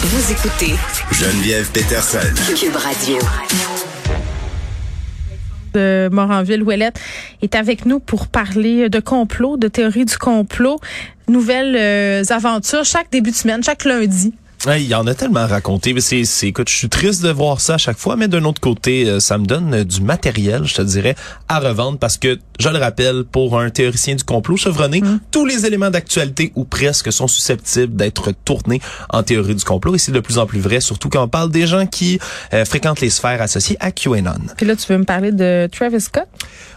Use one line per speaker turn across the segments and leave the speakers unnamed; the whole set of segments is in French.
Vous écoutez
Geneviève Peterson.
Cube Radio.
de Moranville-Ouellette est avec nous pour parler de complot, de théorie du complot, nouvelles euh, aventures chaque début de semaine, chaque lundi.
Ouais, il y en a tellement raconté. Mais c'est, c'est, écoute, je suis triste de voir ça à chaque fois, mais d'un autre côté, euh, ça me donne euh, du matériel, je te dirais, à revendre parce que, je le rappelle, pour un théoricien du complot chevronné, tous les éléments d'actualité ou presque sont susceptibles d'être tournés en théorie du complot et c'est de plus en plus vrai, surtout quand on parle des gens qui euh, fréquentent les sphères associées à QAnon.
Puis là, tu veux me parler de Travis Scott?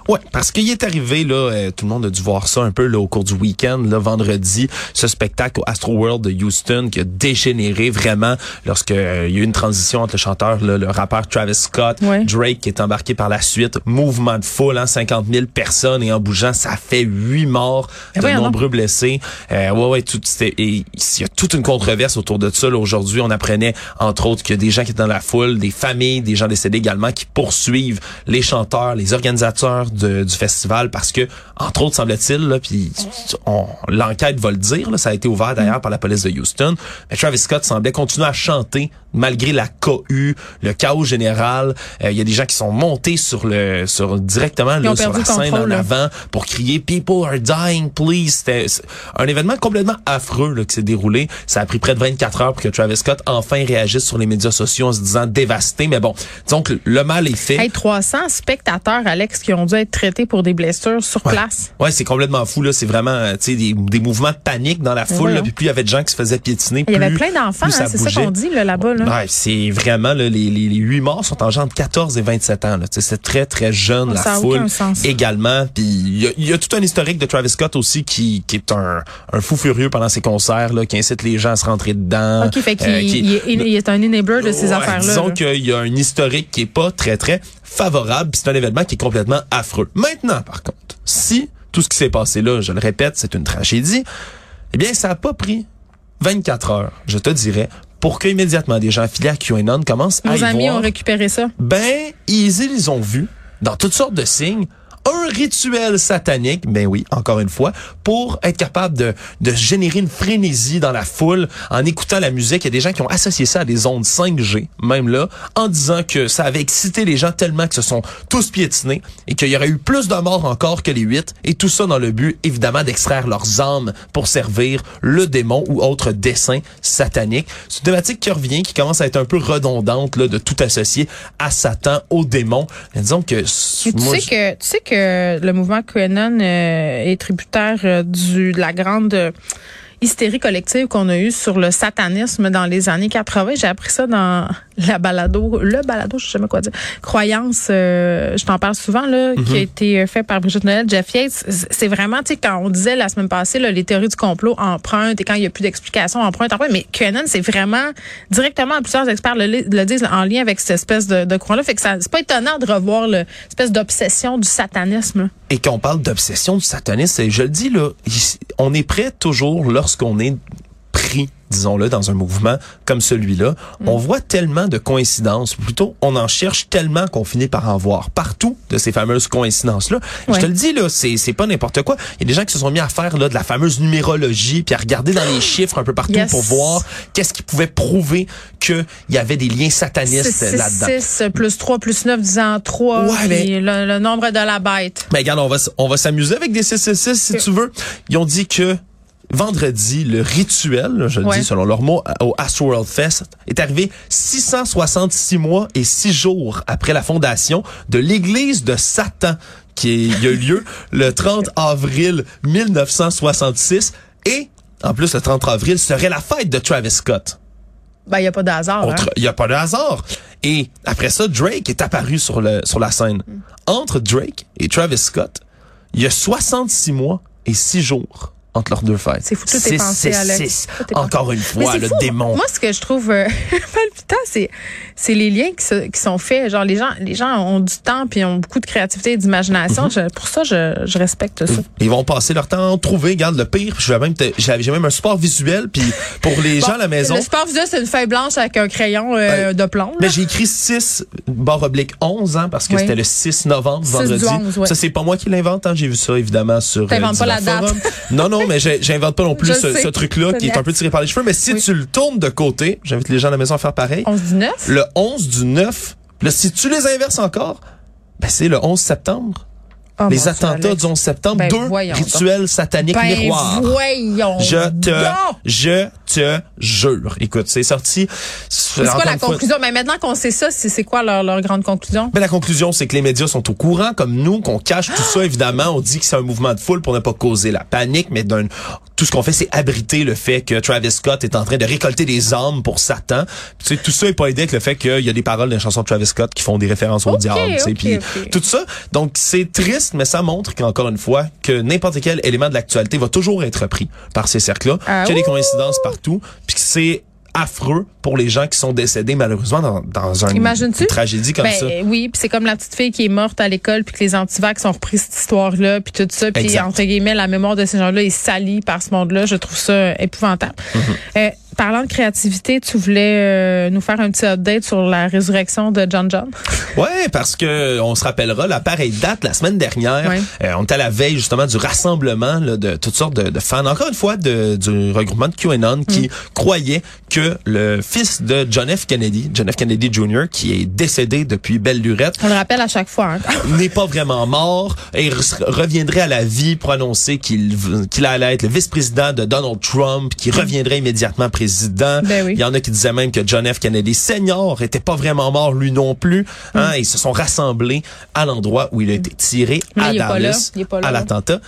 Ouais, parce qu'il est arrivé là, euh, tout le monde a dû voir ça un peu là au cours du week-end, là vendredi, ce spectacle au Astro World de Houston qui a dégénéré vraiment lorsque euh, il y a eu une transition entre le chanteur, là, le rappeur Travis Scott. Drake qui est embarqué par la suite, mouvement de foule, hein, 50 000 personnes et en bougeant, ça fait huit morts,
Eh
de nombreux blessés. Euh, ouais, ouais, tout, et il y a toute une controverse autour de ça. Aujourd'hui, on apprenait entre autres qu'il y a des gens qui étaient dans la foule, des familles, des gens décédés également qui poursuivent les chanteurs, les organisateurs de- du festival parce que entre autres semble-t-il puis l'enquête va le dire, là, ça a été ouvert d'ailleurs par la police de Houston. Mais Travis Scott semblait continuer à chanter malgré la cohue, le chaos général. Euh, Il y a des gens qui sont montés sur le sur directement là, sur la scène
contrôle,
en
là.
avant pour crier People are dying, please. C'était un événement complètement affreux là, qui s'est déroulé. Ça a pris près de 24 heures pour que Travis Scott enfin réagisse sur les médias sociaux en se disant dévasté. Mais bon, que le mal est fait.
Hey, 300 spectateurs, Alex, qui ont dû être traités pour des blessures sur
Ouais.
place.
Ouais, c'est complètement fou là. C'est vraiment, tu sais, des, des mouvements de panique dans la foule. Là,
voyons.
puis plus il y avait de gens qui se faisaient piétiner.
Il y avait plein d'enfants, hein, c'est ça qu'on dit là, là-bas. Là.
Ouais, c'est vraiment là, les, les, les huit morts sont en genre de 14 et 27 ans. C'est très très jeune la
ça a
foule
aucun sens.
également. Puis il y a, il y a tout un historique de Travis Scott aussi qui, qui est un, un fou furieux pendant ses concerts là, qui incite les gens à se rentrer dedans.
OK, fait qu'il
euh,
il est, il est un enabler de ces
Ouais,
affaires-là.
Disons qu'il y a un historique qui est pas très très favorable. C'est un événement qui est complètement affreux. Maintenant, par contre, si tout ce qui s'est passé là, je le répète, c'est une tragédie, eh bien, ça a pas pris 24 heures, je te dirais, pour que immédiatement des gens affiliés à QAnon commencent à
Nos
y
amis
voir.
ont récupéré ça.
Ben, ils, ils ont vu, dans toutes sortes de signes, un rituel satanique, ben oui, encore une fois, pour être capable de, de générer une frénésie dans la foule en écoutant la musique. Il y a des gens qui ont associé ça à des ondes 5G, même là, en disant que ça avait excité les gens tellement que se sont tous piétinés et qu'il y aurait eu plus de morts encore que les huit. Et tout ça dans le but, évidemment, d'extraire leurs âmes pour servir le démon ou autre dessin satanique. C'est une thématique qui revient, qui commence à être un peu redondante, là, de tout associer à Satan, au démon. Mais disons que...
Et tu
moi,
sais que tu sais que le mouvement QAnon euh, est tributaire euh, du de la grande hystérie collective qu'on a eue sur le satanisme dans les années 80. J'ai appris ça dans la balado, le balado, je sais jamais quoi dire. Croyance, euh, je t'en parle souvent là, qui a été euh, fait par Brigitte Noël, Jeff Yates. C'est vraiment, tu sais, quand on disait la semaine passée, là, les théories du complot empruntent et quand il y a plus d'explications, empruntent, empruntent. Mais QAnon, c'est vraiment directement, plusieurs experts le, le disent, en lien avec cette espèce de, de courant-là. Fait que ça, c'est pas étonnant de revoir l'espèce d'obsession du satanisme. là.
et qu'on parle d'obsession du satanisme, je le dis là, on est prêt toujours lorsqu'on est pris, disons-le, dans un mouvement comme celui-là. On voit tellement de coïncidences, ou plutôt on en cherche tellement qu'on finit par en voir partout de ces fameuses coïncidences-là. Je te le dis là, c'est c'est pas n'importe quoi. Il y a des gens qui se sont mis à faire là de la fameuse numérologie, puis à regarder dans les chiffres un peu partout
Yes.
pour voir qu'est-ce qui pouvait prouver qu'il y avait des liens satanistes
6,
là-dedans.
6, plus 3, plus 9, disant 3.
Ouais, mais-
le, le nombre de la bête.
Mais regarde, on va, on va s'amuser avec des 666 si tu veux. Ils ont dit que vendredi, le rituel, je le
Ouais.
dis selon leurs mots, au Astroworld Fest, est arrivé 666 mois et 6 jours après la fondation de l'église de Satan qui a eu lieu le 30 avril 1966 et en plus le 30 avril serait la fête de Travis Scott.
Ben, il n'y a pas de hasard. hein.
Il y a pas de hasard. Et après ça, Drake est apparu sur le sur la scène. Entre Drake et Travis Scott, il y a 66 mois et 6 jours entre leurs deux fêtes.
C'est fou, tout est pensé, Alex.
Encore une fois, le démon.
Moi, ce que je trouve euh, temps, c'est c'est les liens qui, se- qui sont faits. Genre les gens les gens ont du temps puis ont beaucoup de créativité et d'imagination.
Mhm.
Pour ça, je, je respecte ça.
Ils vont passer leur temps à trouver. Regarde, le pire, je vais même, j'ai même un support visuel. Puis pour les gens à la maison,
Le sport visuel, c'est une feuille blanche avec un crayon euh, de plomb. là.
Mais j'ai écrit 6 barre oblique 11 ans parce que
Oui.
c'était le 6 novembre,
6
vendredi.
du 11, ouais.
Ça, c'est pas moi qui l'invente. Hein. J'ai vu ça, évidemment, sur...
T'inventes pas la date.
Non, non, mais j'invente pas non plus
Je
ce,
sais.
ce truc-là qui est un peu tiré par les cheveux. Mais si
Oui.
tu le tournes de côté, j'invite les gens à la maison à faire pareil.
11 du 9?
Le 11 du 9, là, si tu les inverses encore, ben c'est le 11 septembre.
Oh,
les attentats du 11 septembre.
Ben,
deux
donc.
rituels sataniques
Ben,
miroirs.
voyons
Je te,
donc.
je te jure. Écoute, c'est sorti.
C'est quoi la conclusion? Mais maintenant qu'on sait ça, c'est quoi leur, leur grande conclusion?
Mais la conclusion, c'est que les médias sont au courant, comme nous, qu'on cache tout ça, évidemment. On dit que c'est un mouvement de foule pour ne pas causer la panique, mais d'un, tout ce qu'on fait, c'est abriter le fait que Travis Scott est en train de récolter des âmes pour Satan. Tu sais, tout ça est pas aidé avec le fait qu'il y a des paroles d'une chanson de Travis Scott qui font des références au diable, tu sais,
ok,
puis
ok.
tout ça. Donc, c'est triste, mais ça montre qu'encore une fois, que n'importe quel élément de l'actualité va toujours être pris par ces cercles-là,
Ah,
qu'il y a des coïncidences partout, puis que c'est affreux pour les gens qui sont décédés malheureusement dans, dans une tragédie comme
Ben,
ça.
Oui, puis c'est comme la petite fille qui est morte à l'école, puis que les antivax ont repris cette histoire-là, puis tout ça, puis entre guillemets, la mémoire de ces gens-là est salie par ce monde-là. Je trouve ça épouvantable.
Mm-hmm.
Euh, parlant de créativité, tu voulais euh, nous faire un petit update sur la résurrection de John John?
Ouais, parce que on se rappellera la pareille date la semaine dernière.
Ouais.
euh, on était à la veille justement du rassemblement là, de toutes sortes de, de fans. Encore une fois, de, du regroupement de QAnon qui
Mm.
croyait que le fils de John F. Kennedy, John F. Kennedy Jr., qui est décédé depuis belle lurette,
On le rappelle à chaque fois. hein.
n'est pas vraiment mort et re- reviendrait à la vie pour annoncer qu'il qu'il allait être le vice-président de Donald Trump, qui reviendrait immédiatement président.
Ben oui.
Il y en a qui disaient même que John F. Kennedy Senior était pas vraiment mort lui non plus. Hein, Ils se sont rassemblés à l'endroit où il a été tiré
Mais
à. Dallas à l'attentat.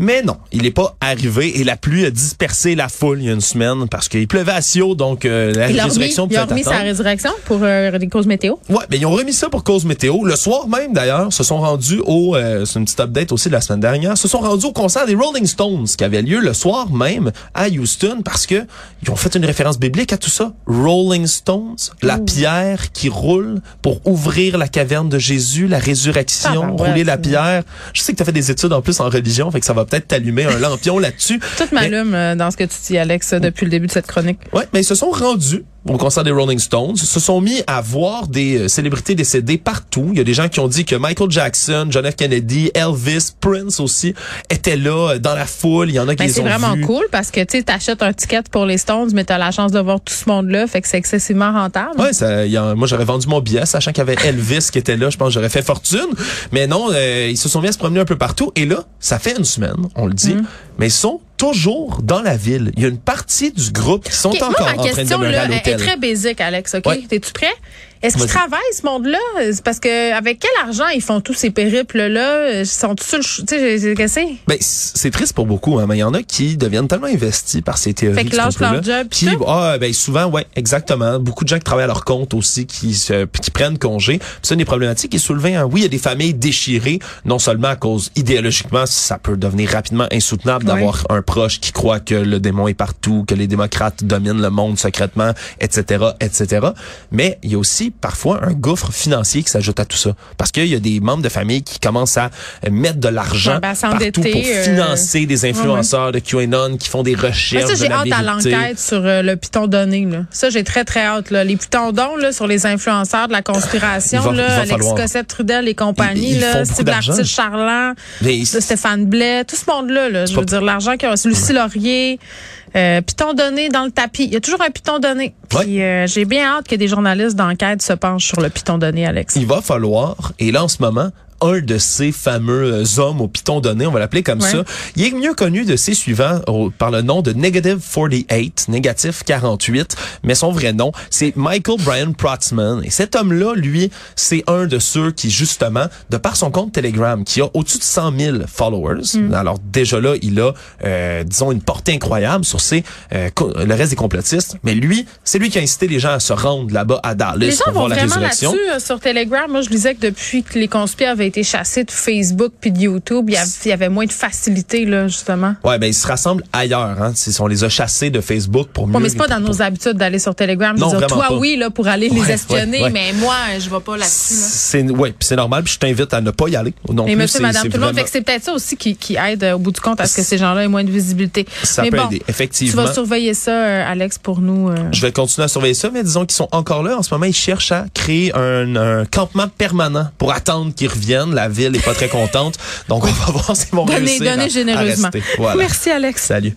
Mais non, il n'est pas arrivé et la pluie a dispersé la foule il y a une semaine parce qu'il pleuvait à Sio, donc euh, la
Il a remis,
résurrection
il a
pouvait
remis sa résurrection pour euh, des causes météo.
Ouais, ben ils ont remis ça pour cause météo. Le soir même, d'ailleurs, se sont rendus au, euh, c'est une petite update aussi de la semaine dernière, se sont rendus au concert des Rolling Stones qui avait lieu le soir même à Houston parce que ils ont fait une référence biblique à tout ça. Rolling Stones, la pierre qui roule pour ouvrir la caverne de Jésus, la résurrection, rouler la pierre. Je sais que tu as fait des études en plus en religion, fait que ça va peut-être t'allumer un lampion là-dessus.
Tout m'allume euh, dans ce que tu dis, Alex, depuis le début de cette chronique.
Ouais, mais ils se sont rendus au concert des Rolling Stones, se sont mis à voir des euh, célébrités décédées partout. Il y a des gens qui ont dit que Michael Jackson, John F. Kennedy, Elvis, Prince aussi étaient là euh, dans la foule. Il y en a qui
Ben,
les
c'est
ont
vraiment cool parce que tu sais, t'achètes un ticket pour les Stones, mais t'as la chance de voir tout ce monde-là, fait que c'est excessivement rentable.
Ouais, ça, il y a- moi j'aurais vendu mon billet, sachant qu'il y avait Elvis qui était là. Je pense que j'aurais fait fortune. Mais non, euh, ils se sont mis à se promener un peu partout. Et là, ça fait une semaine, on le
Mm.
Mais ils sont toujours dans la ville. Il y a une partie du groupe qui sont encore
moi, ma
en train de demeurer
là,
à
est, est
l'hôtel.
très basique, Alex. Ok,
Ouais.
t'es-tu prêt? Est-ce qu'ils travaillent ce monde-là? Parce que avec quel argent ils font tous ces périples-là? Ils sont tous Tu sais, qu'est-ce
Ben, c'est triste pour beaucoup, hein, mais il y en a qui deviennent tellement investis par ces théories.
Fait que
qui
lâchent leur
là,
job, tout?
ah, ben, souvent, ouais, exactement. Beaucoup de gens qui travaillent à leur compte aussi, qui se, qui prennent congé. Puis c'est une des problématiques qui est soulevée. Hein. Oui, il y a des familles déchirées, non seulement à cause, idéologiquement, ça peut devenir rapidement insoutenable
Ouais.
d'avoir un proche qui croit que le démon est partout, que les démocrates dominent le monde secrètement, etc., etc. Mais il y a aussi parfois un gouffre financier qui s'ajoute à tout ça. Parce qu'il y a des membres de famille qui commencent à euh, mettre de l'argent
Ouais, ben,
partout pour
euh,
financer des influenceurs de QAnon qui font des
Ben,
recherches
ça, j'ai hâte à l'enquête sur euh, le piton donné. Là. Ça, j'ai très, très hâte. Là. Les pitons dons là, sur les influenceurs de la conspiration,
va-
là, Alexis
falloir.
Cossette, Trudel et compagnie,
Ils- ils
Steve Charland,
Mais
Stéphane Blais, tout ce monde-là. Là, je
pas-
veux dire, l'argent ont reçu. Lucie Laurier, euh, piton donné dans le tapis. Il y a toujours un piton donné. Puis euh, j'ai bien hâte que des journalistes d'enquête se penchent sur le piton donné, Alex.
il va falloir, et là en ce moment, un de ces fameux euh, hommes au piton donné, on va l'appeler comme
Ouais.
ça, il est mieux connu de ses suivants au- par le nom de Negative 48, négatif 48, mais son vrai nom, c'est Michael Brian Protzman. Et cet homme-là, lui, c'est un de ceux qui, justement, de par son compte Telegram, qui a au-dessus de 100 000 followers,
Mm.
alors déjà là, il a, euh, disons, une portée incroyable sur ses, euh, le reste des complotistes, mais lui, c'est lui qui a incité les gens à se rendre là-bas à Dallas
Les gens
pour
vont
voir la
vraiment
résurrection.
là-dessus euh, sur Telegram. Moi, je lisais que depuis que les conspires avaient été chassés de Facebook puis de YouTube, il y, avait, il y avait moins de facilité, là, justement.
Ouais, ben ils se rassemblent ailleurs. Hein. C'est- On les a chassés de Facebook pour mieux.
Bon, mais c'est pas dans nos habitudes d'aller sur Telegram.
Non,
veux dire,
vraiment
toi,
pas.
oui, là, pour aller
Ouais,
les espionner,
ouais, ouais.
mais moi, je vais pas là-dessus. Là.
C'est ouais, puis c'est normal. Puis je t'invite à ne pas y aller. Non
Et
plus,
monsieur, madame, tout le monde.
vraiment-
c'est peut-être ça aussi qui, qui aide euh, au bout du compte à ce que ces gens-là aient moins de visibilité.
Ça
mais
peut
bon,
aider,
tu
effectivement.
vas surveiller ça, euh, Alex, pour nous. euh.
Je vais continuer à surveiller ça, mais disons qu'ils sont encore là. En ce moment, ils cherchent à créer un, un campement permanent pour attendre qu'ils reviennent. La ville est pas très contente. Donc, on va voir s'ils vont
Donnez,
réussir à-
donnez
à
généreusement.
rester. Voilà.
Merci, Alex.
Salut.